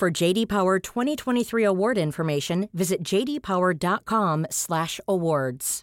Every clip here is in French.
For JD Power 2023 award information, visit jdpower.com/awards.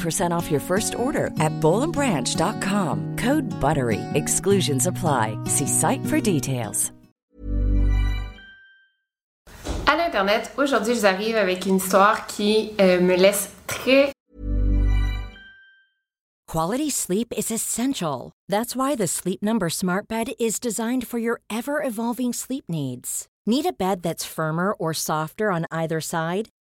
off your first order at bowlandbranch.com. Code BUTTERY. Exclusions apply. See site for details. À l'Internet, aujourd'hui, je vous arrive avec une histoire qui euh, me laisse très Quality sleep is essential. That's why the Sleep Number Smart Bed is designed for your ever evolving sleep needs. Need a bed that's firmer or softer on either side?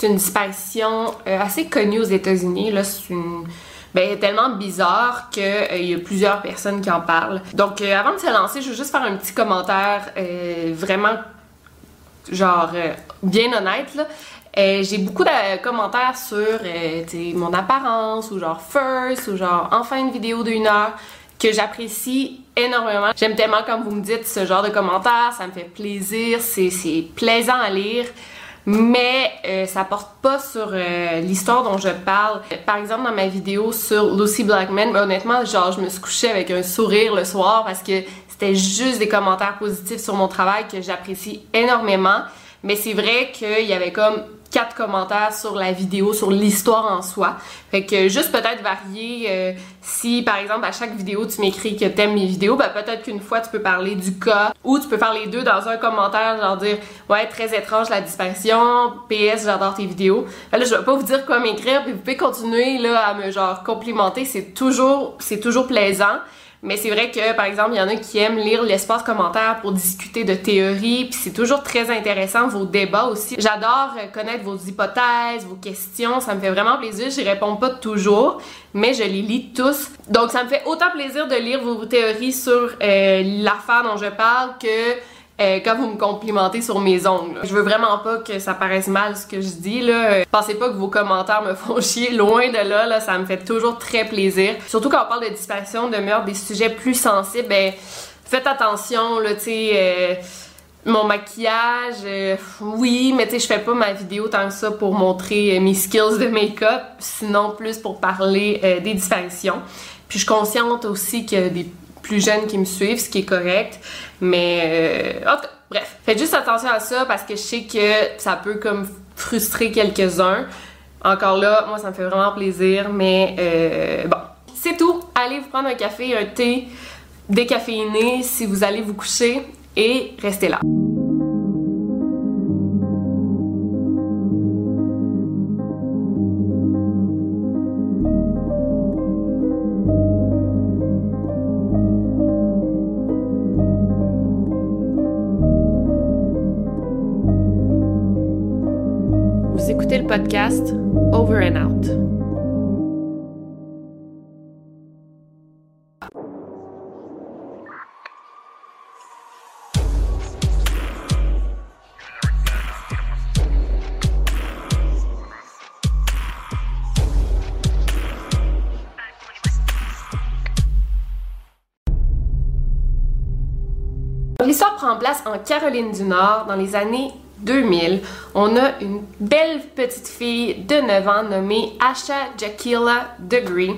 C'est une disparition euh, assez connue aux États-Unis. Là, c'est une ben, tellement bizarre qu'il euh, y a plusieurs personnes qui en parlent. Donc, euh, avant de se lancer, je veux juste faire un petit commentaire vraiment, genre, bien honnête. J'ai beaucoup de commentaires sur mon apparence, ou genre first, ou genre enfin une vidéo d'une heure, que j'apprécie énormément. J'aime tellement quand vous me dites ce genre de commentaires, ça me fait plaisir, c'est plaisant à lire mais euh, ça porte pas sur euh, l'histoire dont je parle. Par exemple, dans ma vidéo sur Lucy Blackman, honnêtement, genre, je me suis couchée avec un sourire le soir parce que c'était juste des commentaires positifs sur mon travail que j'apprécie énormément. Mais c'est vrai qu'il y avait comme quatre commentaires sur la vidéo, sur l'histoire en soi. Fait que juste peut-être varier, euh, si par exemple à chaque vidéo tu m'écris que t'aimes mes vidéos, ben peut-être qu'une fois tu peux parler du cas, ou tu peux faire les deux dans un commentaire, genre dire ouais très étrange la disparition, PS j'adore tes vidéos. Ben là je vais pas vous dire quoi m'écrire, puis vous pouvez continuer là à me genre complimenter, c'est toujours c'est toujours plaisant. Mais c'est vrai que, par exemple, il y en a qui aiment lire l'espace commentaire pour discuter de théories, puis c'est toujours très intéressant, vos débats aussi. J'adore euh, connaître vos hypothèses, vos questions, ça me fait vraiment plaisir. J'y réponds pas toujours, mais je les lis tous. Donc ça me fait autant plaisir de lire vos théories sur euh, l'affaire dont je parle que euh, quand vous me complimentez sur mes ongles. Je veux vraiment pas que ça paraisse mal ce que je dis là. Euh, Pensez pas que vos commentaires me font chier, loin de là, ça me fait toujours très plaisir. Surtout quand on parle de disparition, de meurtre, des sujets plus sensibles, ben faites attention tu sais. euh, mon maquillage, euh, oui, mais tu sais, je fais pas ma vidéo tant que ça pour montrer euh, mes skills de make-up, sinon plus pour parler euh, des disparitions. Puis je consciente aussi qu'il y a des plus jeunes qui me suivent, ce qui est correct, mais euh, bref, faites juste attention à ça parce que je sais que ça peut comme frustrer quelques-uns. Encore là, moi ça me fait vraiment plaisir, mais euh, bon, c'est tout. Allez vous prendre un café, un thé décaféiné si vous allez vous coucher et restez là. Podcast Over and Out. L'histoire prend place en Caroline du Nord dans les années 2000. On a une belle petite fille de 9 ans nommée Asha Jakila Degree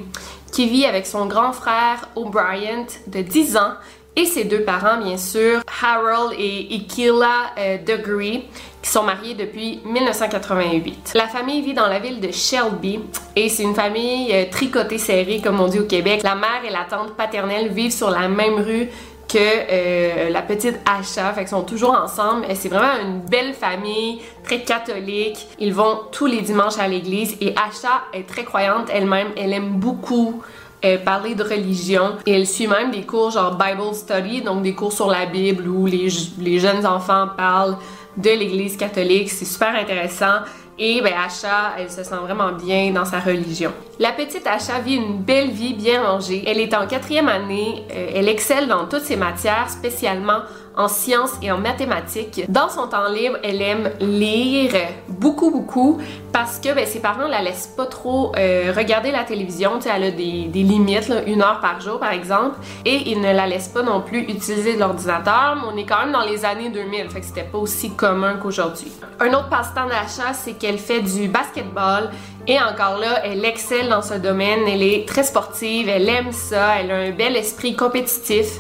qui vit avec son grand frère O'Brien de 10 ans et ses deux parents, bien sûr, Harold et Ikila euh, Degree, qui sont mariés depuis 1988. La famille vit dans la ville de Shelby et c'est une famille euh, tricotée serrée, comme on dit au Québec. La mère et la tante paternelle vivent sur la même rue que euh, la petite Asha, fait qu'ils sont toujours ensemble. C'est vraiment une belle famille, très catholique. Ils vont tous les dimanches à l'église et Asha est très croyante elle-même. Elle aime beaucoup euh, parler de religion et elle suit même des cours genre Bible Study, donc des cours sur la Bible où les jeunes enfants parlent de l'Église catholique. C'est super intéressant. Et ben, Asha, elle se sent vraiment bien dans sa religion. La petite Asha vit une belle vie bien rangée. Elle est en quatrième année. Euh, elle excelle dans toutes ses matières, spécialement en sciences et en mathématiques. Dans son temps libre, elle aime lire beaucoup, beaucoup parce que ben, ses parents la laissent pas trop euh, regarder la télévision. Elle a des, des limites, une heure par jour par exemple, et ils ne la laissent pas non plus utiliser l'ordinateur. On est quand même dans les années 2000, fait que c'était pas aussi commun qu'aujourd'hui. Un autre passe-temps d'achat, c'est qu'elle fait du basketball. Et encore là, elle excelle dans ce domaine, elle est très sportive, elle aime ça, elle a un bel esprit compétitif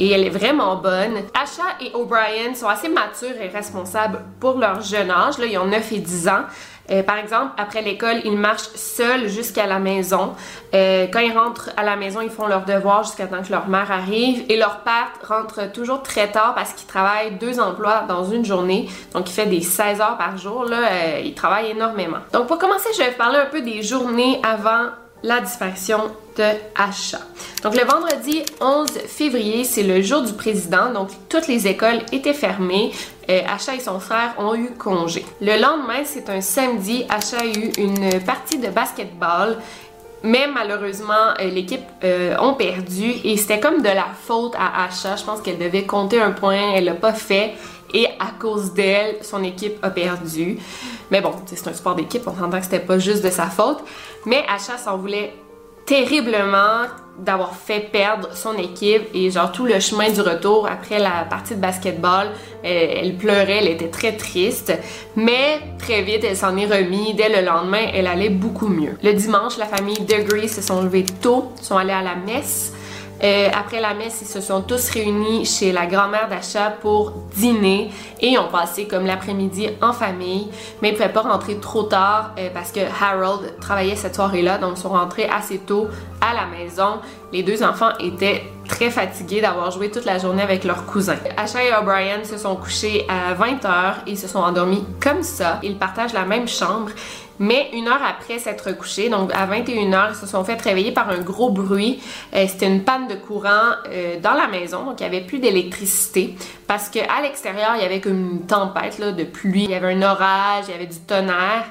et elle est vraiment bonne. Asha et O'Brien sont assez matures et responsables pour leur jeune âge. Là, ils ont 9 et 10 ans. Euh, par exemple, après l'école, ils marchent seuls jusqu'à la maison. Euh, quand ils rentrent à la maison, ils font leurs devoirs jusqu'à temps que leur mère arrive. Et leur père rentre toujours très tard parce qu'il travaille deux emplois dans une journée. Donc, il fait des 16 heures par jour. Là, euh, il travaille énormément. Donc, pour commencer, je vais vous parler un peu des journées avant la disparition de Asha. Donc le vendredi 11 février, c'est le jour du président, donc toutes les écoles étaient fermées. Euh, et son frère ont eu congé. Le lendemain, c'est un samedi, Asha a eu une partie de basketball. Mais malheureusement, euh, l'équipe euh, ont perdu et c'était comme de la faute à Asha. Je pense qu'elle devait compter un point, elle l'a pas fait et à cause d'elle, son équipe a perdu. Mais bon, c'est un sport d'équipe, on s'entend que c'était pas juste de sa faute. Mais Asha s'en voulait terriblement d'avoir fait perdre son équipe et genre tout le chemin du retour après la partie de basketball, elle, pleurait, elle était très triste, mais très vite elle s'en est remise. Dès le lendemain, elle allait beaucoup mieux. Le dimanche, la famille Degree se sont levés tôt, sont allés à la messe. Euh, après la messe, ils se sont tous réunis chez la grand-mère d'Acha pour dîner et ont passé comme l'après-midi en famille, mais ils ne pouvaient pas rentrer trop tard euh, parce que Harold travaillait cette soirée-là, donc ils sont rentrés assez tôt à la maison. Les deux enfants étaient très fatigués d'avoir joué toute la journée avec leurs cousins. Asha et O'Brien se sont couchés à 20h et se sont endormis comme ça. Ils partagent la même chambre. Mais une heure après s'être couchés, donc à 21h, ils se sont fait réveiller par un gros bruit. Euh, c'était une panne de courant euh, dans la maison, donc il n'y avait plus d'électricité parce qu'à l'extérieur, il y avait une tempête de pluie, il y avait un orage, il y avait du tonnerre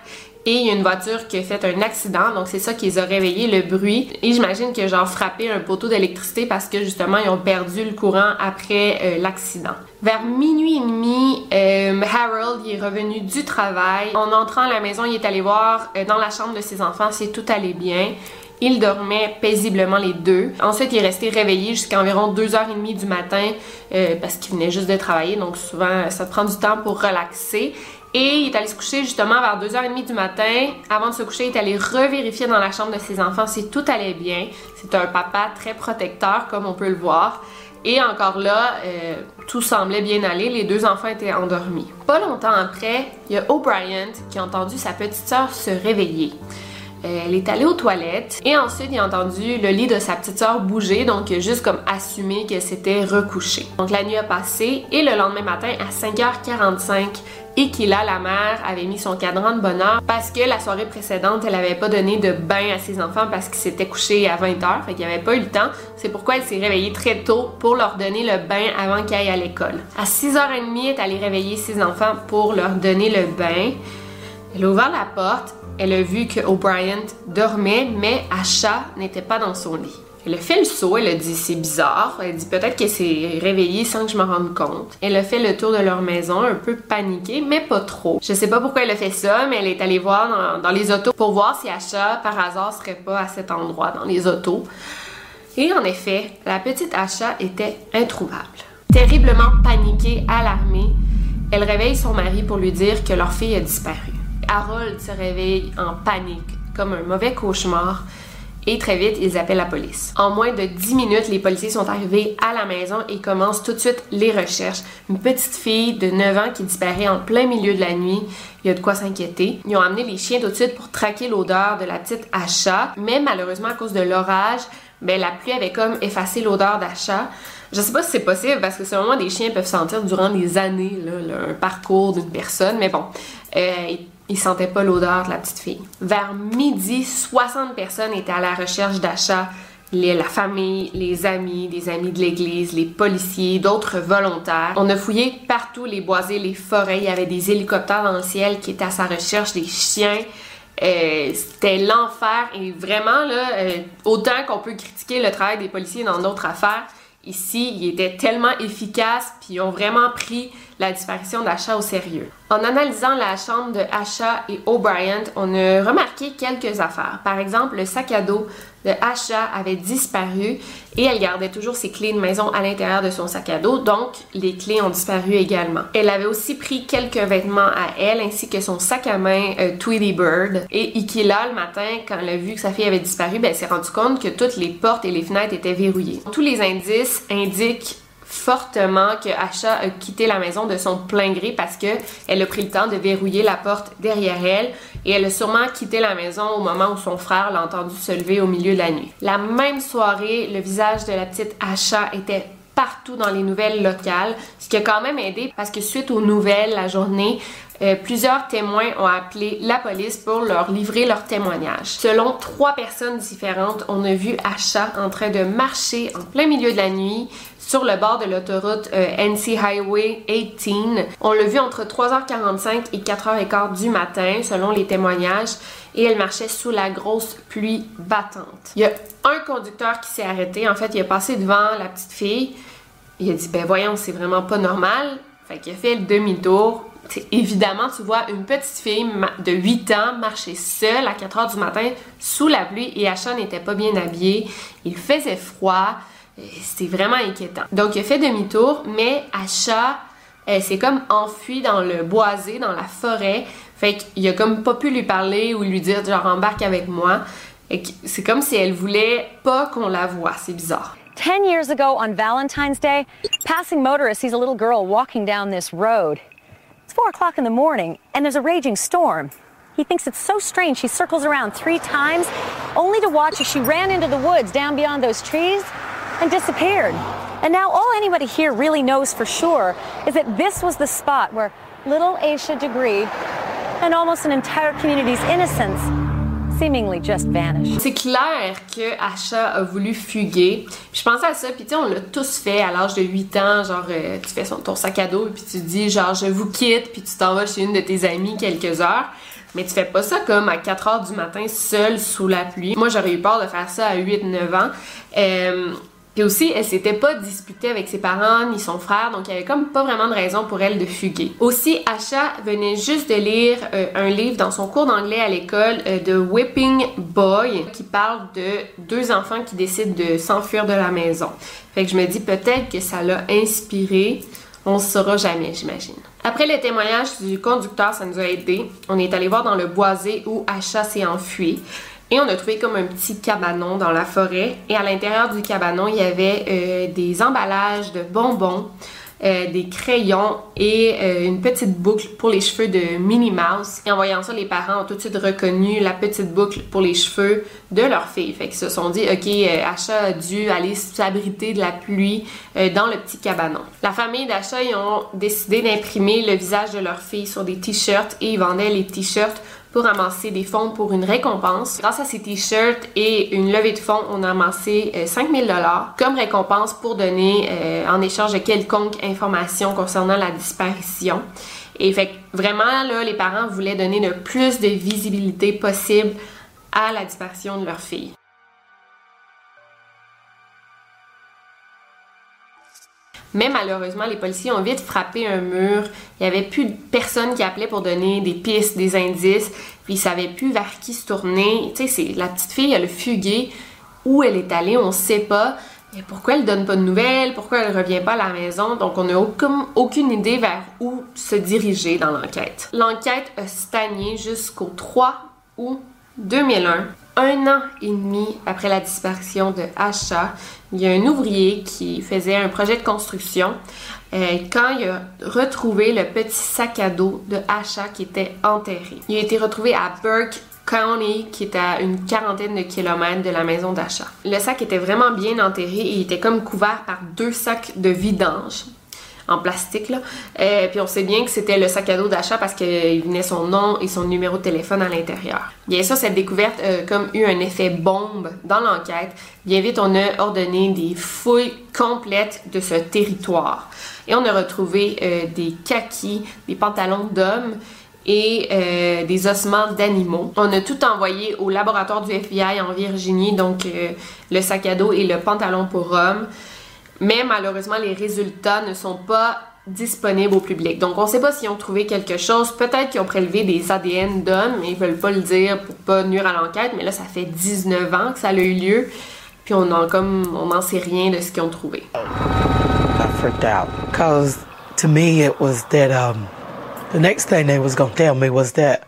et il y a une voiture qui a fait un accident, donc c'est ça qui les a réveillés, le bruit. Et j'imagine que genre frappé un poteau d'électricité parce que justement ils ont perdu le courant après euh, l'accident. Vers minuit et demi, euh, Harold est revenu du travail. En entrant à la maison, il est allé voir euh, dans la chambre de ses enfants si tout allait bien. Il dormait paisiblement les deux. Ensuite, il est resté réveillé jusqu'à environ 2h30 du matin parce qu'il venait juste de travailler. Donc souvent, ça prend du temps pour relaxer. Et il est allé se coucher justement vers 2h30 du matin. Avant de se coucher, il est allé revérifier dans la chambre de ses enfants si tout allait bien. C'est un papa très protecteur, comme on peut le voir. Et encore là, euh, tout semblait bien aller. Les deux enfants étaient endormis. Pas longtemps après, il y a O'Brien qui a entendu sa petite sœur se réveiller. Euh, elle est allée aux toilettes et ensuite il a entendu le lit de sa petite sœur bouger, donc juste comme assumé qu'elle s'était recouchée. Donc la nuit a passé et le lendemain matin à 5h45, et qu'il la mère avait mis son cadran de bonheur parce que la soirée précédente, elle avait pas donné de bain à ses enfants parce qu'ils s'étaient couchés à 20h, fait qu'il avait pas eu le temps. C'est pourquoi elle s'est réveillée très tôt pour leur donner le bain avant qu'ils aillent à l'école. À 6h30, elle est allée réveiller ses enfants pour leur donner le bain. Elle a ouvert la porte, elle a vu que O'Brien dormait, mais Asha n'était pas dans son lit. Elle a fait le saut, elle a dit c'est bizarre. Elle dit peut-être qu'elle s'est réveillée sans que je me rende compte. Elle a fait le tour de leur maison, un peu paniquée, mais pas trop. Je sais pas pourquoi elle a fait ça, mais elle est allée voir dans, les autos pour voir si Asha, par hasard, serait pas à cet endroit dans les autos. Et en effet, la petite Asha était introuvable. Terriblement paniquée, alarmée, elle réveille son mari pour lui dire que leur fille a disparu. Harold se réveille en panique, comme un mauvais cauchemar, et très vite, ils appellent la police. En moins de 10 minutes, les policiers sont arrivés à la maison et commencent tout de suite les recherches. Une petite fille de 9 ans qui disparaît en plein milieu de la nuit. Il y a de quoi s'inquiéter. Ils ont amené les chiens tout de suite pour traquer l'odeur de la petite Asha, mais malheureusement, à cause de l'orage, ben, la pluie avait comme effacé l'odeur d'Asha. Je sais pas si c'est possible parce que selon des chiens peuvent sentir durant des années un parcours d'une personne, mais bon, euh, ils sentaient pas l'odeur de la petite fille. Vers midi, 60 personnes étaient à la recherche d'Asha. la famille, les amis, des amis de l'église, les policiers, d'autres volontaires. On a fouillé partout les boisés, les forêts. Il y avait des hélicoptères dans le ciel qui étaient à sa recherche, des chiens. Euh, c'était l'enfer et vraiment euh, autant qu'on peut critiquer le travail des policiers dans d'autres affaires, ici, il était tellement efficace puis ils ont vraiment pris la disparition d'Asha au sérieux. En analysant la chambre de Asha et O'Brien, on a remarqué quelques affaires. Par exemple, le sac à dos de Asha avait disparu et elle gardait toujours ses clés de maison à l'intérieur de son sac à dos, donc les clés ont disparu également. Elle avait aussi pris quelques vêtements à elle ainsi que son sac à main euh, Tweety Bird. Et Ikila, le matin, quand elle a vu que sa fille avait disparu, ben, elle s'est rendue compte que toutes les portes et les fenêtres étaient verrouillées. Tous les indices indiquent fortement que Asha a quitté la maison de son plein gré parce que elle a pris le temps de verrouiller la porte derrière elle et elle a sûrement quitté la maison au moment où son frère l'a entendu se lever au milieu de la nuit. La même soirée, le visage de la petite Asha était partout dans les nouvelles locales, ce qui a quand même aidé parce que suite aux nouvelles la journée, euh, plusieurs témoins ont appelé la police pour leur livrer leur témoignage. Selon trois personnes différentes, on a vu Asha en train de marcher en plein milieu de la nuit sur le bord de l'autoroute euh, NC Highway 18. On l'a vu entre 3h45 et 4h15 du matin, selon les témoignages, et elle marchait sous la grosse pluie battante. Il y a un conducteur qui s'est arrêté. En fait, il a passé devant la petite fille. Il a dit, ben voyons, c'est vraiment pas normal. Fait qu'il a fait le demi-tour. Évidemment, tu vois une petite fille de 8 ans marcher seule à 4 h du matin sous la pluie et Asha n'était pas bien habillée. Il faisait froid. C'était vraiment inquiétant. Donc, il a fait demi-tour, mais Asha, elle s'est comme enfuie dans le boisé, dans la forêt. Fait qu'il a comme pas pu lui parler ou lui dire genre embarque avec moi. C'est comme si elle voulait pas qu'on la voie. C'est bizarre. Ten years ago on Valentine's Day, passing motorist sees a little girl walking down this road. It's four o'clock in the morning and there's a raging storm. He thinks it's so strange. She circles around three times, only to watch as she ran into the woods down beyond those trees and disappeared. And now all anybody here really knows for sure is that this was the spot where little Aisha Degree and almost an entire community's innocence seemingly just vanished. C'est clair que Asha a voulu fuguer. je pensais à ça, puis tu sais, on l'a tous fait à l'âge de 8 ans, genre euh, tu fais ton sac à dos puis tu dis genre je vous quitte, puis tu t'en vas chez une de tes amies quelques heures. Mais tu fais pas ça comme à 4 heures du matin seul sous la pluie. Moi, j'aurais eu peur de faire ça à 8-9 ans. Euh, puis aussi, elle s'était pas disputée avec ses parents ni son frère, donc il y avait comme pas vraiment de raison pour elle de fuguer. Aussi, Asha venait juste de lire euh, un livre dans son cours d'anglais à l'école euh, de Whipping Boy qui parle de deux enfants qui décident de s'enfuir de la maison. Fait que je me dis peut-être que ça l'a inspiré. On ne saura jamais, j'imagine. Après le témoignage du conducteur, ça nous a aidé. On est allé voir dans le boisé où Asha s'est enfuie. Et on a trouvé comme un petit cabanon dans la forêt. Et à l'intérieur du cabanon, il y avait euh, des emballages de bonbons, euh, des crayons et euh, une petite boucle pour les cheveux de Minnie Mouse. Et en voyant ça, les parents ont tout de suite reconnu la petite boucle pour les cheveux de leur fille. Fait qu'ils se sont dit, OK, Asha a dû aller s'abriter de la pluie dans le petit cabanon. La famille d'Asha, ils ont décidé d'imprimer le visage de leur fille sur des t-shirts et ils vendaient les t-shirts pour amasser des fonds pour une récompense. Grâce à ces t-shirts et une levée de fonds, on a amassé 5000 euh, dollars comme récompense pour donner euh, en échange de quelconque information concernant la disparition. Et fait vraiment là, les parents voulaient donner le plus de visibilité possible à la disparition de leur fille. Mais malheureusement, les policiers ont vite frappé un mur. Il n'y avait plus de personne qui appelait pour donner des pistes, des indices. Puis ils savaient plus vers qui se tourner. Tu sais, la petite fille, elle a fugué. Où elle est allée, on ne sait pas. Et pourquoi elle donne pas de nouvelles? Pourquoi elle revient pas à la maison? Donc, on n'a aucune, aucune idée vers où se diriger dans l'enquête. L'enquête a stagné jusqu'au 3 août 2001. Un an et demi après la disparition de Asha, il y a un ouvrier qui faisait un projet de construction euh, quand il a retrouvé le petit sac à dos de Asha qui était enterré. Il a été retrouvé à Burke County, qui est à une quarantaine de kilomètres de la maison d'achat. Le sac était vraiment bien enterré et il était comme couvert par deux sacs de vidange en plastique. Là. Euh, puis on sait bien que c'était le sac à dos d'achat parce qu'il venait son nom et son numéro de téléphone à l'intérieur. Bien sûr, cette découverte comme eu un effet bombe dans l'enquête. Bien vite, on a ordonné des fouilles complètes de ce territoire. Et on a retrouvé euh, des kakis, des pantalons d'hommes, et euh, des ossements d'animaux. On a tout envoyé au laboratoire du FBI en Virginie, donc le sac à dos et le pantalon pour hommes. Mais malheureusement, les résultats ne sont pas disponibles au public. Donc on ne sait pas s'ils ont trouvé quelque chose. Peut-être qu'ils ont prélevé des ADN d'hommes, mais ils veulent pas le dire pour pas nuire à l'enquête. Mais là, ça fait 19 ans que ça a eu lieu. Puis on n'en comme on n'en sait rien de ce qu'ils ont trouvé. I freaked out because to me it was that um, the next thing they was gonna tell me was that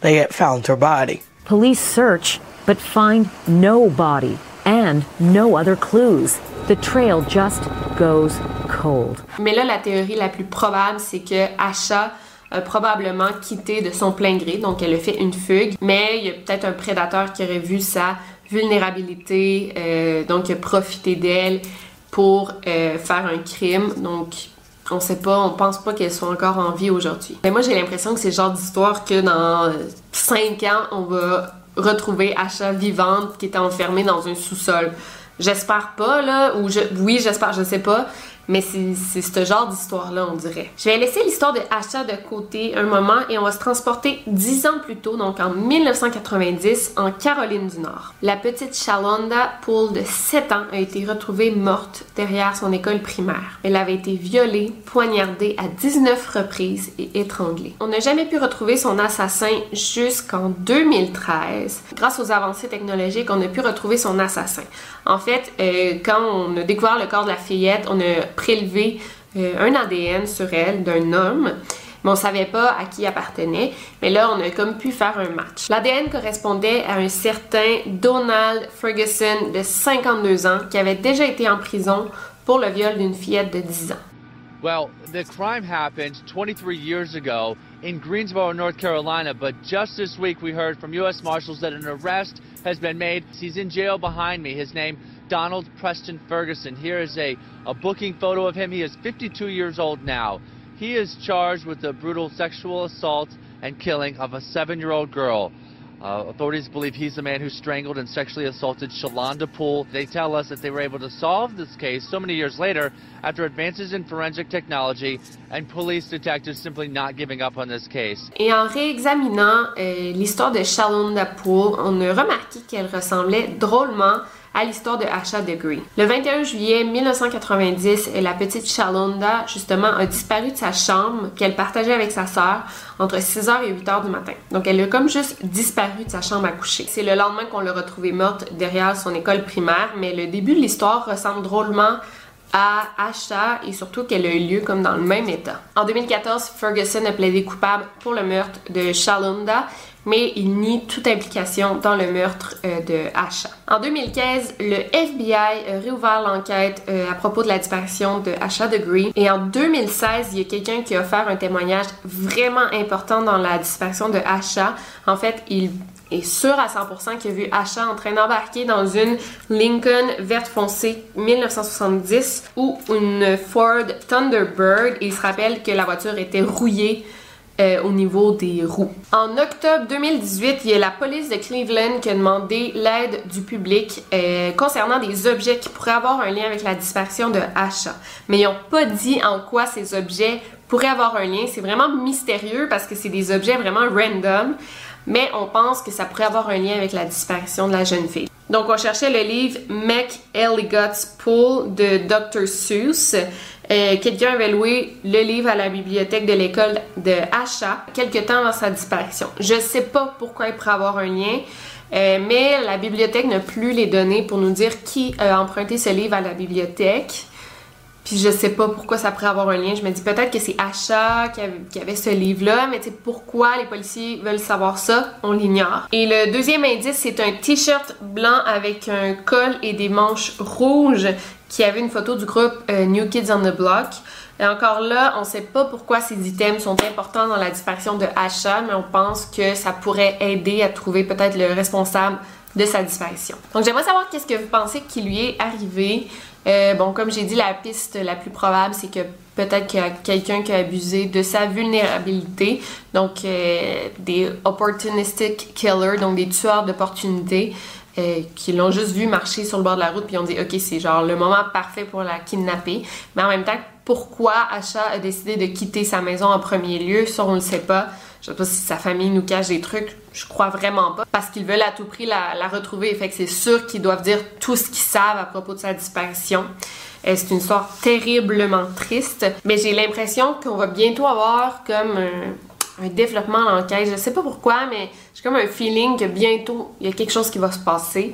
they had found her body. Police search, but find no body and no other clues. The trail just goes cold. Mais là, la théorie la plus probable, c'est que Asha a probablement quitté de son plein gré, donc elle a fait une fugue, mais il y a peut-être un prédateur qui aurait vu sa vulnérabilité, euh, donc a profité d'elle pour euh, faire un crime. Donc, on sait pas, on pense pas qu'elle soit encore en vie aujourd'hui. Mais moi, j'ai l'impression que c'est le genre d'histoire que dans 5 ans, on va retrouver Asha vivante qui était enfermée dans un sous-sol. J'espère pas, là, ou je, oui, j'espère, je sais pas, mais c'est ce genre d'histoire-là, on dirait. Je vais laisser l'histoire de Asha de côté un moment et on va se transporter dix ans plus tôt, donc en 1990, en Caroline du Nord. La petite Shalonda Poole de 7 ans a été retrouvée morte derrière son école primaire. Elle avait été violée, poignardée à 19 reprises et étranglée. On n'a jamais pu retrouver son assassin jusqu'en 2013. Grâce aux avancées technologiques, on a pu retrouver son assassin. En fait, euh, quand on a découvert le corps de la fillette, on a prélevé euh, un ADN sur elle d'un homme, mais on savait pas à qui appartenait. Mais là, on a comme pu faire un match. L'ADN correspondait à un certain Donald Ferguson de 52 ans qui avait déjà été en prison pour le viol d'une fillette de 10 ans. Well, the crime happened 23 years ago in Greensboro, North Carolina, but just this week we heard from U.S. Marshals that an arrest has been made. He's in jail behind me. His name, Donald Preston Ferguson. Here is a, a booking photo of him. He is 52 years old now. He is charged with the brutal sexual assault and killing of a seven-year-old girl. Uh, authorities believe he's the man who strangled and sexually assaulted Shalonda Poole. They tell us that they were able to solve this case so many years later after advances in forensic technology and police detectives simply not giving up on this case. Et en réexaminant euh, l'histoire de Shalonda Poole, on a remarqué qu'elle ressemblait drôlement à l'histoire de Asha Degree. Le 21 juillet 1990, la petite Shalonda, justement, a disparu de sa chambre qu'elle partageait avec sa sœur entre 6h et 8h du matin. Donc, elle a comme juste disparu de sa chambre à coucher. C'est le lendemain qu'on l'a retrouvée morte derrière son école primaire, mais le début de l'histoire ressemble drôlement à Asha et surtout qu'elle a eu lieu comme dans le même état. En 2014, Ferguson a plaidé coupable pour le meurtre de Shalonda, mais il nie toute implication dans le meurtre euh, de Asha. En 2015, le FBI a réouvert l'enquête euh, à propos de la disparition de Asha Degree et en 2016, il y a quelqu'un qui a offert un témoignage vraiment important dans la disparition de Asha. En fait, il est sûr à 100% qu'il a vu Asha en train d'embarquer dans une Lincoln verte foncée 1970 ou une Ford Thunderbird. Il se rappelle que la voiture était rouillée euh, au niveau des roues. En octobre 2018, il y a la police de Cleveland qui a demandé l'aide du public euh, concernant des objets qui pourraient avoir un lien avec la disparition de Asha. Mais ils n'ont pas dit en quoi ces objets pourraient avoir un lien. C'est vraiment mystérieux parce que c'est des objets vraiment random mais on pense que ça pourrait avoir un lien avec la disparition de la jeune fille. Donc, on cherchait le livre Mac Elligott's Pool de Dr. Seuss. Euh, Quelqu'un avait loué le livre à la bibliothèque de l'école de Asha quelques temps avant sa disparition. Je sais pas pourquoi il pourrait avoir un lien, Euh, mais la bibliothèque n'a plus les données pour nous dire qui a emprunté ce livre à la bibliothèque. Puis je sais pas pourquoi ça pourrait avoir un lien. Je me dis peut-être que c'est Achat qui avait, ce livre-là, mais tu pourquoi les policiers veulent savoir ça, on l'ignore. Et le deuxième indice, c'est un t-shirt blanc avec un col et des manches rouges qui avait une photo du groupe euh, New Kids on the Block. Et encore là, on sait pas pourquoi ces items sont importants dans la disparition de Achat, mais on pense que ça pourrait aider à trouver peut-être le responsable de sa disparition. Donc j'aimerais savoir qu'est-ce que vous pensez qui lui est arrivé. Euh, bon, comme j'ai dit, la piste la plus probable, c'est que peut-être qu'il y a quelqu'un qui a abusé de sa vulnérabilité, donc euh, des opportunistic killers, donc des tueurs d'opportunités. Euh, qui l'ont juste vu marcher sur le bord de la route puis ont dit ok c'est genre le moment parfait pour la kidnapper mais en même temps pourquoi Asha a décidé de quitter sa maison en premier lieu? Ça on le sait pas je sais pas si sa famille nous cache des trucs je crois vraiment pas parce qu'ils veulent à tout prix la, la retrouver fait que c'est sûr qu'ils doivent dire tout ce qu'ils savent à propos de sa disparition euh, c'est une histoire terriblement triste mais j'ai l'impression qu'on va bientôt avoir comme un, développement dans l'enquête je sais pas pourquoi mais j'ai comme un feeling que bientôt, il y a quelque chose qui va se passer.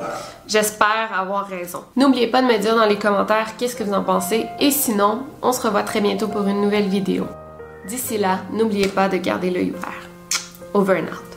J'espère avoir raison. N'oubliez pas de me dire dans les commentaires qu'est-ce que vous en pensez. Et sinon, on se revoit très bientôt pour une nouvelle vidéo. D'ici là, n'oubliez pas de garder l'œil ouvert. Over and out.